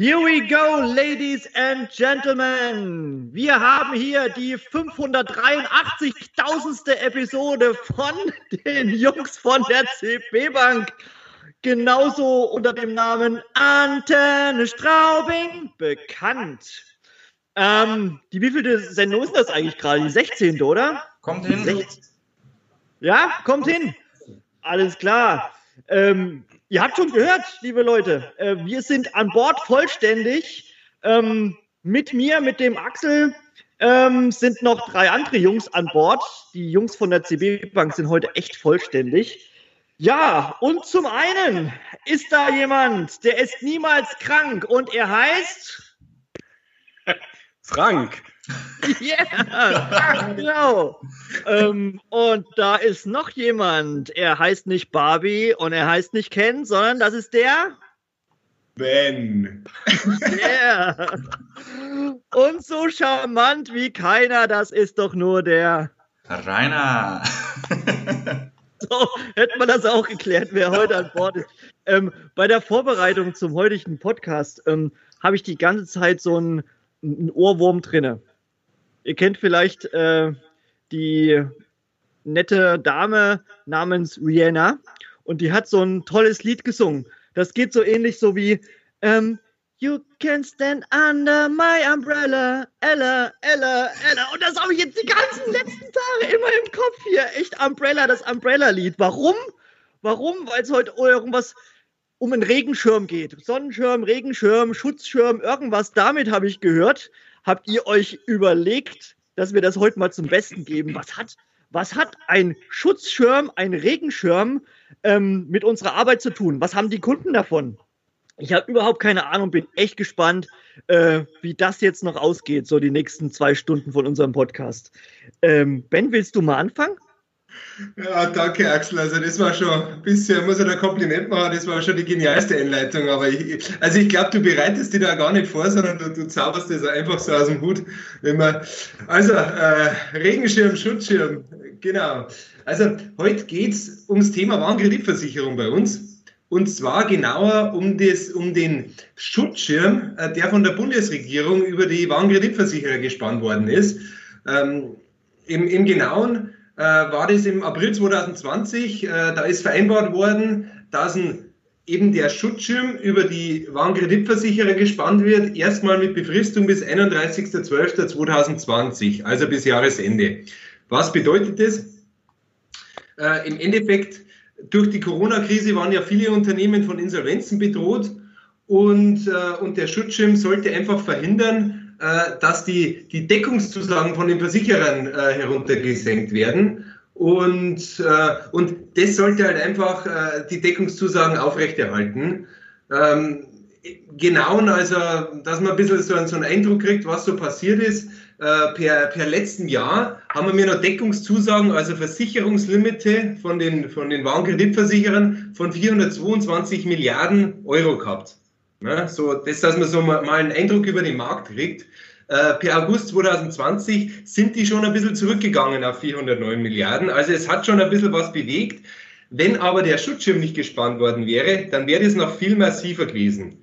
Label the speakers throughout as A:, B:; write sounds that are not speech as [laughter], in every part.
A: Here we go, ladies and gentlemen. Wir haben hier die 583.000. Episode von den Jungs von der CB Bank. Genauso unter dem Namen Antenne Straubing bekannt. Ähm, die wievielte Sendung ist das eigentlich gerade? Die 16. oder?
B: Kommt hin. 16.
A: Ja, kommt hin. Alles klar. Ähm, Ihr habt schon gehört, liebe Leute, äh, wir sind an Bord vollständig. Ähm, mit mir, mit dem Axel, ähm, sind noch drei andere Jungs an Bord. Die Jungs von der CB Bank sind heute echt vollständig. Ja, und zum einen ist da jemand, der ist niemals krank und er heißt
B: Frank. [laughs]
A: Yeah, genau. ähm, und da ist noch jemand. Er heißt nicht Barbie und er heißt nicht Ken, sondern das ist der
B: Ben.
A: Yeah. Und so charmant wie keiner, das ist doch nur der
B: Rainer.
A: so, hätte man das auch geklärt, wer heute an Bord ist. Ähm, bei der Vorbereitung zum heutigen Podcast ähm, habe ich die ganze Zeit so einen, einen Ohrwurm drinne. Ihr kennt vielleicht äh, die nette Dame namens Rihanna und die hat so ein tolles Lied gesungen. Das geht so ähnlich so wie ähm, You can stand under my umbrella, Ella, Ella, Ella. Und das habe ich jetzt die ganzen letzten Tage immer im Kopf hier. Echt Umbrella, das Umbrella-Lied. Warum? Warum? Weil es heute irgendwas um einen Regenschirm geht. Sonnenschirm, Regenschirm, Schutzschirm, irgendwas. Damit habe ich gehört habt ihr euch überlegt, dass wir das heute mal zum Besten geben? Was hat, was hat ein Schutzschirm, ein Regenschirm ähm, mit unserer Arbeit zu tun? Was haben die Kunden davon? Ich habe überhaupt keine Ahnung, bin echt gespannt, äh, wie das jetzt noch ausgeht, so die nächsten zwei Stunden von unserem Podcast. Ähm, ben, willst du mal anfangen?
C: Ja, danke Axel. Also das war schon ein bisschen, muss ich da Kompliment machen, das war schon die genialste Einleitung. Aber ich, also ich glaube, du bereitest dich da gar nicht vor, sondern du, du zauberst das einfach so aus dem Hut. Wenn man, also äh, Regenschirm, Schutzschirm, genau. Also heute geht es ums Thema Warenkreditversicherung bei uns. Und zwar genauer um, das, um den Schutzschirm, äh, der von der Bundesregierung über die Warenkreditversicherer gespannt worden ist. Ähm, im, Im Genauen äh, war das im April 2020. Äh, da ist vereinbart worden, dass ein, eben der Schutzschirm über die Warenkreditversicherer gespannt wird, erstmal mit Befristung bis 31.12.2020, also bis Jahresende. Was bedeutet das? Äh, Im Endeffekt, durch die Corona-Krise waren ja viele Unternehmen von Insolvenzen bedroht und, äh, und der Schutzschirm sollte einfach verhindern, äh, dass die, die Deckungszusagen von den Versicherern äh, heruntergesenkt werden. Und, äh, und das sollte halt einfach äh, die Deckungszusagen aufrechterhalten. Ähm, genau, also, dass man ein bisschen so, so einen Eindruck kriegt, was so passiert ist. Äh, per, per letzten Jahr haben wir noch Deckungszusagen, also Versicherungslimite von den, von den Warenkreditversicherern von 422 Milliarden Euro gehabt. Ja, so, das, dass man so mal einen Eindruck über den Markt kriegt. Äh, per August 2020 sind die schon ein bisschen zurückgegangen auf 409 Milliarden. Also es hat schon ein bisschen was bewegt. Wenn aber der Schutzschirm nicht gespannt worden wäre, dann wäre es noch viel massiver gewesen.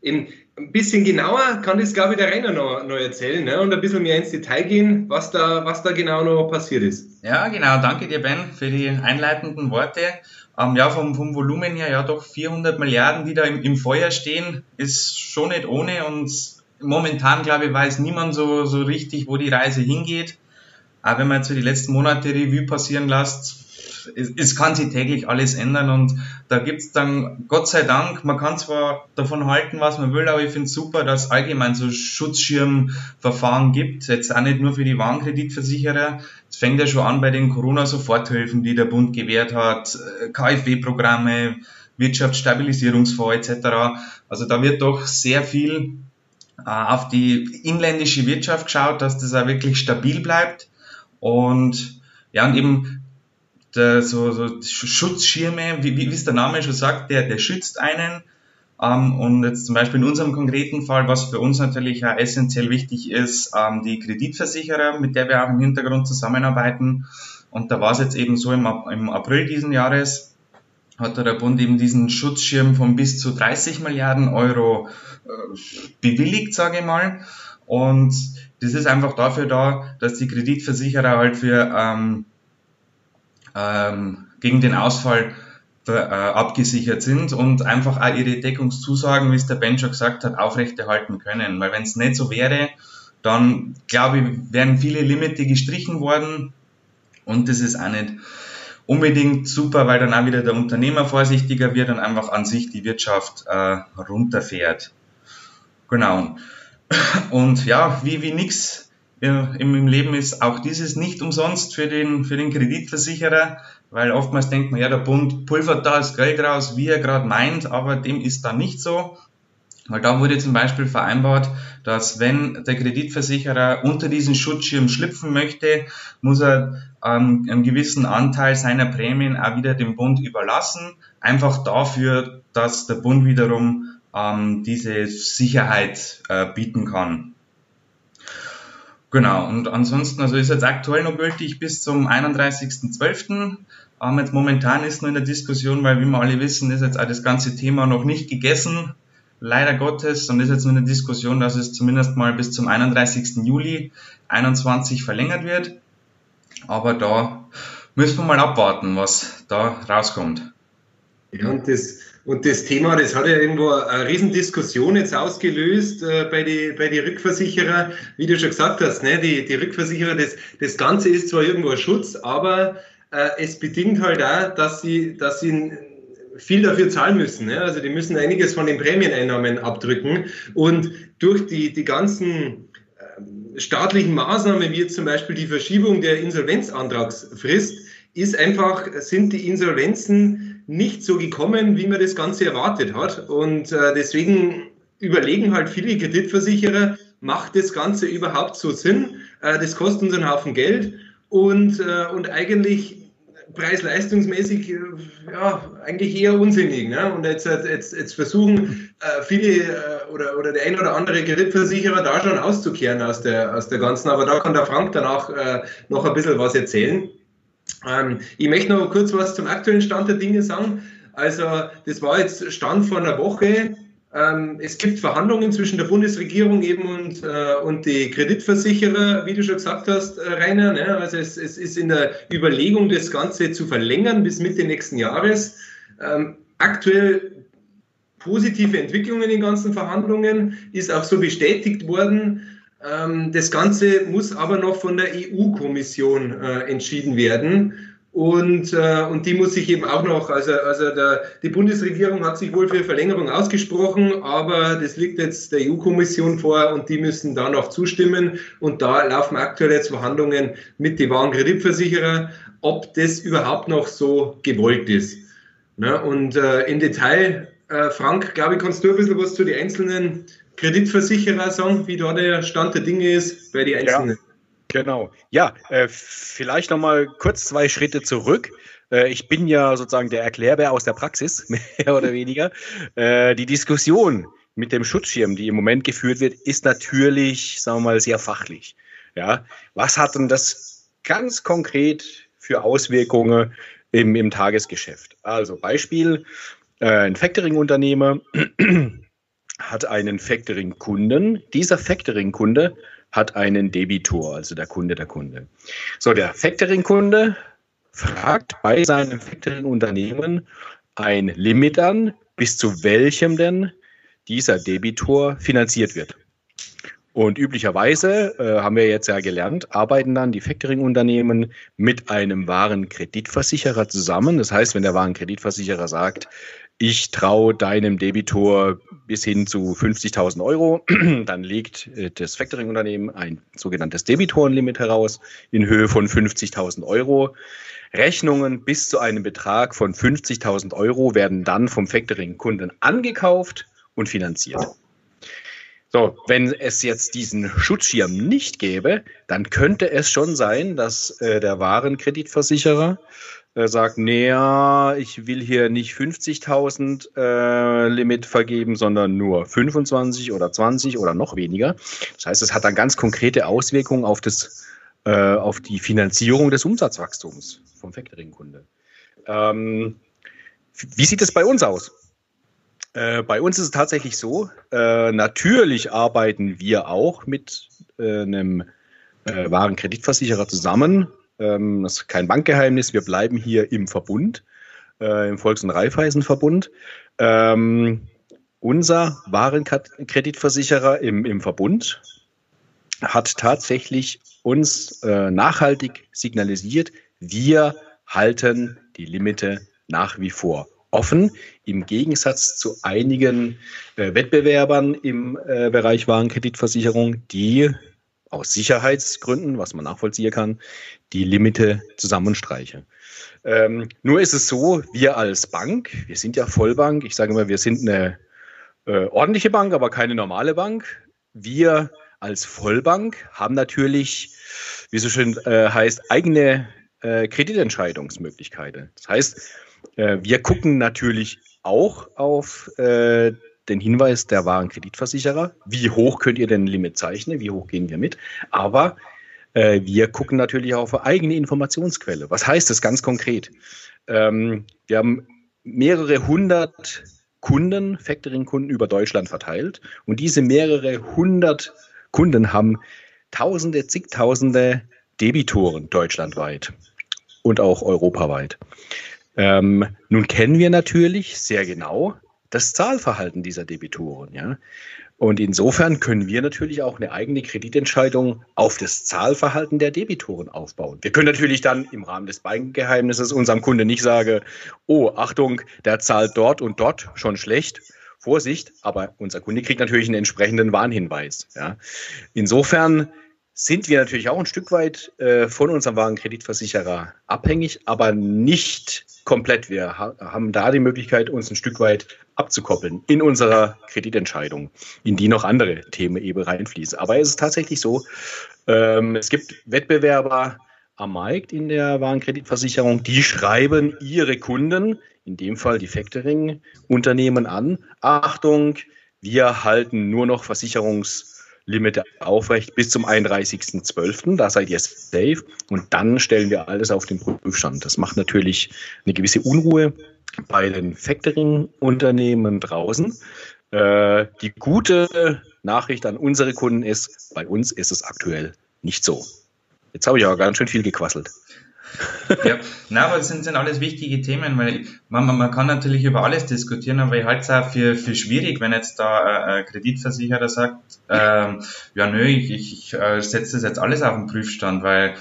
C: In, ein bisschen genauer kann das, glaube ich, der Rainer noch, noch erzählen ne? und ein bisschen mehr ins Detail gehen, was da, was da genau noch passiert ist.
B: Ja, genau. Danke dir, Ben, für die einleitenden Worte. Ähm, ja, vom, vom Volumen her, ja, doch 400 Milliarden, die da im, im Feuer stehen, ist schon nicht ohne und momentan, glaube ich, weiß niemand so, so richtig, wo die Reise hingeht. Aber wenn man jetzt so die letzten Monate Revue passieren lässt, es, es kann sich täglich alles ändern und da gibt's dann, Gott sei Dank, man kann zwar davon halten, was man will, aber ich finde es super, dass es allgemein so Schutzschirmverfahren gibt, jetzt auch nicht nur für die Warenkreditversicherer. Es fängt ja schon an bei den Corona-Soforthilfen, die der Bund gewährt hat, äh, KfW-Programme, Wirtschaftsstabilisierungsfonds etc. Also da wird doch sehr viel äh, auf die inländische Wirtschaft geschaut, dass das auch wirklich stabil bleibt. Und ja, und eben der, so, so Schutzschirme, wie, wie, es der Name schon sagt, der, der schützt einen. Ähm, und jetzt zum Beispiel in unserem konkreten Fall, was für uns natürlich auch essentiell wichtig ist, ähm, die Kreditversicherer, mit der wir auch im Hintergrund zusammenarbeiten. Und da war es jetzt eben so im, im April diesen Jahres, hat der Bund eben diesen Schutzschirm von bis zu 30 Milliarden Euro äh, bewilligt, sage ich mal. Und das ist einfach dafür da, dass die Kreditversicherer halt für ähm, gegen den Ausfall äh, abgesichert sind und einfach auch ihre Deckungszusagen, wie es der Ben schon gesagt hat, aufrechterhalten können. Weil wenn es nicht so wäre, dann glaube ich, wären viele Limite gestrichen worden und das ist auch nicht unbedingt super, weil dann auch wieder der Unternehmer vorsichtiger wird und einfach an sich die Wirtschaft äh, runterfährt. Genau. Und ja, wie, wie nix im Leben ist auch dieses nicht umsonst für den, für den Kreditversicherer, weil oftmals denkt man, ja, der Bund pulvert da das Geld raus, wie er gerade meint, aber dem ist da nicht so. Weil da wurde zum Beispiel vereinbart, dass wenn der Kreditversicherer unter diesen Schutzschirm schlüpfen möchte, muss er ähm, einen gewissen Anteil seiner Prämien auch wieder dem Bund überlassen. Einfach dafür, dass der Bund wiederum ähm, diese Sicherheit äh, bieten kann. Genau, und ansonsten, also ist jetzt aktuell noch gültig bis zum 31.12. Ähm, jetzt momentan ist nur in der Diskussion, weil wie wir alle wissen, ist jetzt auch das ganze Thema noch nicht gegessen, leider Gottes, und ist jetzt nur eine Diskussion, dass es zumindest mal bis zum 31. Juli 21 verlängert wird. Aber da müssen wir mal abwarten, was da rauskommt.
C: Ja, und das, und das Thema, das hat ja irgendwo eine Riesendiskussion jetzt ausgelöst äh, bei den bei die Rückversicherer, wie du schon gesagt hast, ne? die, die Rückversicherer, das, das Ganze ist zwar irgendwo ein Schutz, aber äh, es bedingt halt auch, dass sie, dass sie viel dafür zahlen müssen. Ne? Also die müssen einiges von den Prämieneinnahmen abdrücken. Und durch die, die ganzen äh, staatlichen Maßnahmen, wie jetzt zum Beispiel die Verschiebung der Insolvenzantragsfrist, ist einfach, sind die Insolvenzen nicht so gekommen, wie man das Ganze erwartet hat. Und äh, deswegen überlegen halt viele Kreditversicherer, macht das Ganze überhaupt so Sinn? Äh, das kostet uns einen Haufen Geld und, äh, und eigentlich preis-leistungsmäßig äh, ja, eigentlich eher unsinnig. Ne? Und jetzt, jetzt, jetzt versuchen äh, viele äh, oder, oder der ein oder andere Kreditversicherer da schon auszukehren aus der, aus der ganzen, aber da kann der Frank danach äh, noch ein bisschen was erzählen. Ähm, ich möchte noch kurz was zum aktuellen Stand der Dinge sagen. Also, das war jetzt Stand vor einer Woche. Ähm, es gibt Verhandlungen zwischen der Bundesregierung eben und, äh, und die Kreditversicherer, wie du schon gesagt hast, äh, Rainer. Ne? Also es, es, ist in der Überlegung, das Ganze zu verlängern bis Mitte nächsten Jahres. Ähm, aktuell positive Entwicklungen in den ganzen Verhandlungen, ist auch so bestätigt worden. Ähm, das Ganze muss aber noch von der EU-Kommission äh, entschieden werden. Und, äh, und die muss sich eben auch noch, also, also der, die Bundesregierung hat sich wohl für Verlängerung ausgesprochen, aber das liegt jetzt der EU-Kommission vor und die müssen da noch zustimmen. Und da laufen aktuell jetzt Verhandlungen mit den wahren Kreditversicherer, ob das überhaupt noch so gewollt ist. Ne? Und äh, im Detail, äh, Frank, glaube ich, kannst du ein bisschen was zu den einzelnen Kreditversicherer sagen, wie da der Stand der Dinge ist bei den Einzelnen.
D: Ja, genau. Ja, äh, vielleicht nochmal kurz zwei Schritte zurück. Äh, ich bin ja sozusagen der Erklärbär aus der Praxis, [laughs] mehr oder weniger. Äh, die Diskussion mit dem Schutzschirm, die im Moment geführt wird, ist natürlich, sagen wir mal, sehr fachlich. Ja, was hat denn das ganz konkret für Auswirkungen im, im Tagesgeschäft? Also Beispiel, äh, ein Factoring-Unternehmer [clears throat] hat einen Factoring-Kunden. Dieser Factoring-Kunde hat einen Debitor, also der Kunde der Kunde. So, der Factoring-Kunde fragt bei seinem Factoring-Unternehmen ein Limit an, bis zu welchem denn dieser Debitor finanziert wird. Und üblicherweise, äh, haben wir jetzt ja gelernt, arbeiten dann die Factoring-Unternehmen mit einem wahren Kreditversicherer zusammen. Das heißt, wenn der wahren Kreditversicherer sagt, ich traue deinem Debitor bis hin zu 50.000 Euro. [clears throat] Dann legt äh, das Factoring-Unternehmen ein sogenanntes Debitorenlimit heraus in Höhe von 50.000 Euro. Rechnungen bis zu einem Betrag von 50.000 Euro werden dann vom Factoring-Kunden angekauft und finanziert. So, wenn es jetzt diesen Schutzschirm nicht gäbe, dann könnte es schon sein, dass äh, der Warenkreditversicherer äh, sagt, naja, ich will hier nicht 50.000 äh, Limit vergeben, sondern nur 25 oder 20 oder noch weniger. Das heißt, es hat dann ganz konkrete Auswirkungen auf, das, äh, auf die Finanzierung des Umsatzwachstums vom Factoring-Kunde. Ähm, wie sieht es bei uns aus? Äh, bei uns ist es tatsächlich so, äh, natürlich arbeiten wir auch mit äh, einem äh, wahren Kreditversicherer zusammen. Ähm, das ist kein Bankgeheimnis, wir bleiben hier im Verbund, äh, im Volks- und Raiffeisenverbund. Ähm, unser Warenkreditversicherer im, im Verbund hat tatsächlich uns äh, nachhaltig signalisiert, wir halten die Limite nach wie vor offen, im Gegensatz zu einigen äh, Wettbewerbern im äh, Bereich Warenkreditversicherung, die aus Sicherheitsgründen, was man nachvollziehen kann, die Limite zusammenstreichen. Ähm, nur ist es so, wir als Bank, wir sind ja Vollbank, ich sage immer, wir sind eine äh, ordentliche Bank, aber keine normale Bank. Wir als Vollbank haben natürlich, wie so schön äh, heißt, eigene äh, Kreditentscheidungsmöglichkeiten. Das heißt, äh, wir gucken natürlich auch auf äh, den Hinweis der wahren Kreditversicherer. Wie hoch könnt ihr denn ein Limit zeichnen? Wie hoch gehen wir mit? Aber äh, wir gucken natürlich auch auf eigene Informationsquelle. Was heißt das ganz konkret? Ähm, wir haben mehrere hundert Kunden, Factoring-Kunden über Deutschland verteilt. Und diese mehrere hundert Kunden haben Tausende, zigtausende Debitoren deutschlandweit und auch europaweit. Ähm, nun kennen wir natürlich sehr genau das Zahlverhalten dieser Debitoren. Ja? Und insofern können wir natürlich auch eine eigene Kreditentscheidung auf das Zahlverhalten der Debitoren aufbauen. Wir können natürlich dann im Rahmen des Bankgeheimnisses unserem Kunden nicht sagen, oh, Achtung, der zahlt dort und dort schon schlecht. Vorsicht, aber unser Kunde kriegt natürlich einen entsprechenden Warnhinweis. Ja. Insofern sind wir natürlich auch ein Stück weit äh, von unserem Warenkreditversicherer abhängig, aber nicht komplett. Wir ha haben da die Möglichkeit, uns ein Stück weit abzukoppeln in unserer Kreditentscheidung, in die noch andere Themen eben reinfließen. Aber es ist tatsächlich so, ähm, es gibt Wettbewerber am Markt in der Warenkreditversicherung, die schreiben ihre Kunden, in dem Fall die Factoring-Unternehmen an, Achtung, wir halten nur noch Versicherungs- Limite aufrecht bis zum 31.12. Da seid ihr safe. Und dann stellen wir alles auf den Prüfstand. Das macht natürlich eine gewisse Unruhe bei den Factoring-Unternehmen draußen. Äh, die gute Nachricht an unsere Kunden ist, bei uns ist es aktuell nicht so. Jetzt habe ich aber ganz schön viel gequasselt
B: ja, na, aber das sind, sind alles wichtige Themen, weil man, man kann natürlich über alles diskutieren, aber ich halte es auch für, für schwierig, wenn jetzt da ein Kreditversicherer sagt, ähm, ja nö, ich, ich, ich äh, setze das jetzt alles auf den Prüfstand, weil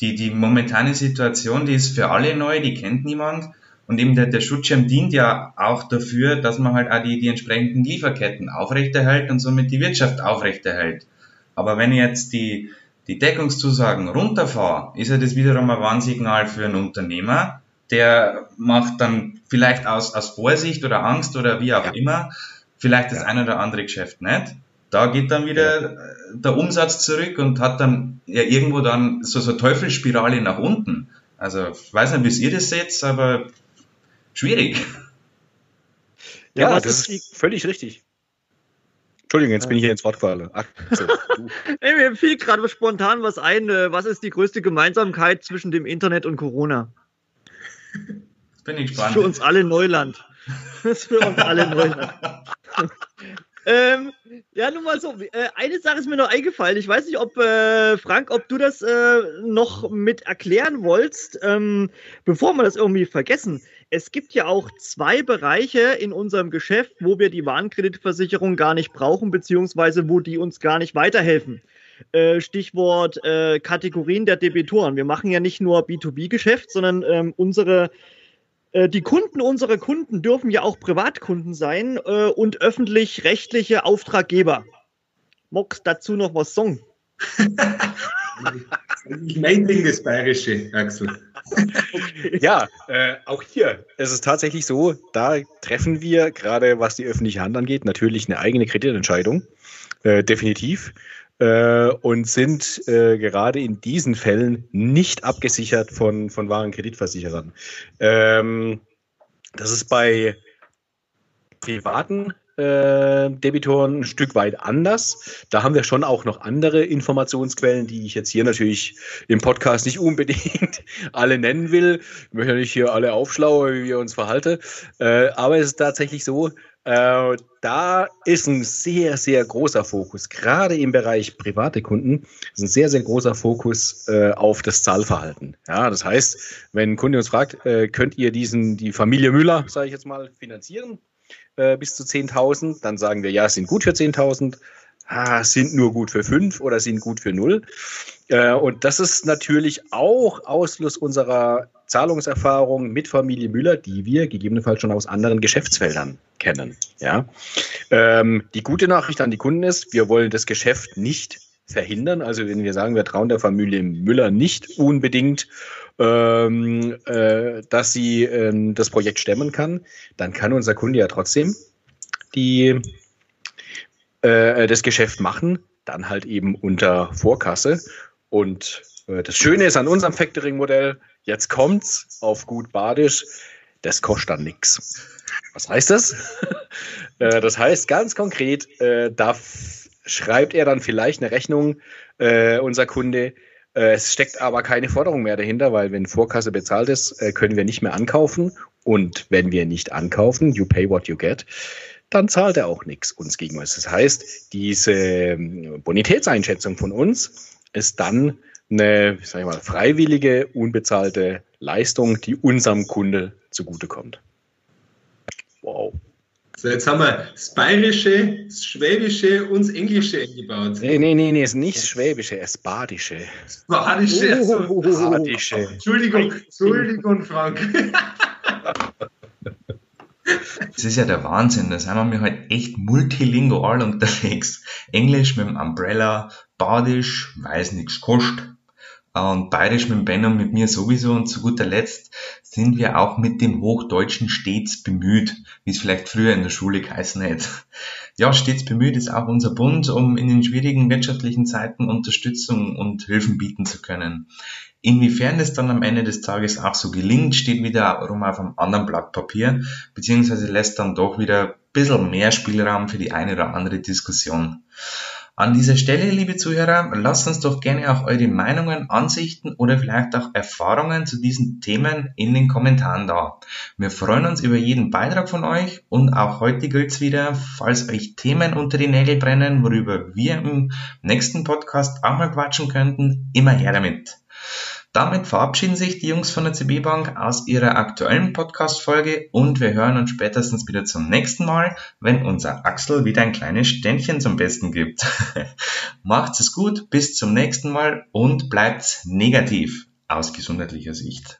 B: die, die momentane Situation, die ist für alle neu, die kennt niemand. Und eben der, der Schutzschirm dient ja auch dafür, dass man halt auch die, die entsprechenden Lieferketten aufrechterhält und somit die Wirtschaft aufrechterhält. Aber wenn jetzt die, die Deckungszusagen runterfahre, ist ja das wiederum ein Warnsignal für einen Unternehmer, der macht dann vielleicht aus, aus Vorsicht oder Angst oder wie auch ja. immer, vielleicht das ja. ein oder andere Geschäft nicht. Da geht dann wieder ja. der Umsatz zurück und hat dann ja irgendwo dann so so Teufelsspirale nach unten. Also ich weiß nicht, wie ihr das seht, aber schwierig.
D: Ja, das ist, ist völlig richtig. Entschuldigung, jetzt bin ich hier ins Wort gefallen.
A: hey, [laughs] mir fiel gerade spontan was ein. Äh, was ist die größte Gemeinsamkeit zwischen dem Internet und Corona?
B: Das bin ich gespannt.
A: Das ist für uns alle Neuland. Das ist für uns alle Neuland. [laughs] ähm, ja, nun mal so. Äh, eine Sache ist mir noch eingefallen. Ich weiß nicht, ob, äh, Frank, ob du das äh, noch mit erklären wolltest, ähm, bevor wir das irgendwie vergessen. Es gibt ja auch zwei Bereiche in unserem Geschäft, wo wir die Warenkreditversicherung gar nicht brauchen, beziehungsweise wo die uns gar nicht weiterhelfen. Äh, Stichwort äh, Kategorien der Debitoren. Wir machen ja nicht nur B2B-Geschäft, sondern ähm, unsere äh, die Kunden unserer Kunden dürfen ja auch Privatkunden sein und öffentlich-rechtliche Auftraggeber. Mox dazu noch was sagen? [laughs]
C: ich mein Ding, das Bayerische, Axel.
D: Ja, äh, auch hier ist es tatsächlich so, da treffen wir, gerade was die öffentliche Hand angeht, natürlich eine eigene Kreditentscheidung. Äh, definitiv. Äh, und sind äh, gerade in diesen Fällen nicht abgesichert von, von wahren Kreditversicherern. Ähm, das ist bei privaten äh, Debitoren ein Stück weit anders. Da haben wir schon auch noch andere Informationsquellen, die ich jetzt hier natürlich im Podcast nicht unbedingt [laughs] alle nennen will. Ich möchte nicht hier alle aufschlauen, wie wir uns verhalten. Äh, aber es ist tatsächlich so, äh, da ist ein sehr, sehr großer Fokus, gerade im Bereich private Kunden, ist ein sehr, sehr großer Fokus äh, auf das Zahlverhalten. Ja, das heißt, wenn ein Kunde uns fragt, äh, könnt ihr diesen, die Familie Müller, sage ich jetzt mal, finanzieren äh, bis zu 10.000, dann sagen wir, ja, sind gut für 10.000, ah, sind nur gut für 5 oder sind gut für 0. Äh, und das ist natürlich auch Ausfluss unserer Zahlungserfahrung mit Familie Müller, die wir gegebenenfalls schon aus anderen Geschäftsfeldern kennen. Ja? Ähm, die gute Nachricht an die Kunden ist, wir wollen das Geschäft nicht verhindern. Also wenn wir sagen, wir trauen der Familie Müller nicht unbedingt, ähm, äh, dass sie äh, das Projekt stemmen kann, dann kann unser Kunde ja trotzdem die, äh, das Geschäft machen, dann halt eben unter Vorkasse. Und äh, das Schöne ist an unserem Factoring-Modell, Jetzt kommt's auf gut Badisch, das kostet dann nichts. Was heißt das? [laughs] Äh, das heißt ganz konkret, äh, da schreibt er dann vielleicht eine Rechnung, äh, unser Kunde. Es steckt aber keine Forderung mehr dahinter, weil wenn Vorkasse bezahlt ist, können wir nicht mehr ankaufen. Und wenn wir nicht ankaufen, you pay what you get, dann zahlt er auch nichts uns gegenüber. Das heißt, diese ähm, Bonitätseinschätzung von uns ist dann eine sag ich mal, freiwillige, unbezahlte Leistung, die unserem Kunde zugutekommt.
C: Wow. So, jetzt haben wir das Bayerische, das Schwäbische und das Englische eingebaut.
D: Nee, nee, nee, nee, ist nicht das Schwäbische, das Badische.
C: Das Badische, also,
D: Badische.
C: Entschuldigung, Entschuldigung, Frank.
B: Das ist ja der Wahnsinn, da sind wir halt echt multilingual unterwegs. Englisch mit dem Umbrella, Badisch, weiß nichts kostet, und bayerisch mit Ben und mit mir sowieso. Und zu guter Letzt sind wir auch mit dem Hochdeutschen stets bemüht, wie es vielleicht früher in der Schule geheißen hätte. Ja, stets bemüht ist auch unser Bund, um in den schwierigen wirtschaftlichen Zeiten Unterstützung und Hilfen bieten zu können. Inwiefern es dann am Ende des Tages auch so gelingt, steht wieder rum auf einem anderen Blatt Papier, beziehungsweise lässt dann doch wieder ein bisschen mehr Spielraum für die eine oder andere Diskussion. An dieser Stelle, liebe Zuhörer, lasst uns doch gerne auch eure Meinungen, Ansichten oder vielleicht auch Erfahrungen zu diesen Themen in den Kommentaren da. Wir freuen uns über jeden Beitrag von euch und auch heute gilt's wieder, falls euch Themen unter die Nägel brennen, worüber wir im nächsten Podcast auch mal quatschen könnten, immer her damit. Damit verabschieden sich die Jungs von der CB Bank aus ihrer aktuellen Podcast-Folge und wir hören uns spätestens wieder zum nächsten Mal, wenn unser Axel wieder ein kleines Ständchen zum Besten gibt. [laughs] Macht's es gut, bis zum nächsten Mal und bleibt negativ aus gesundheitlicher Sicht.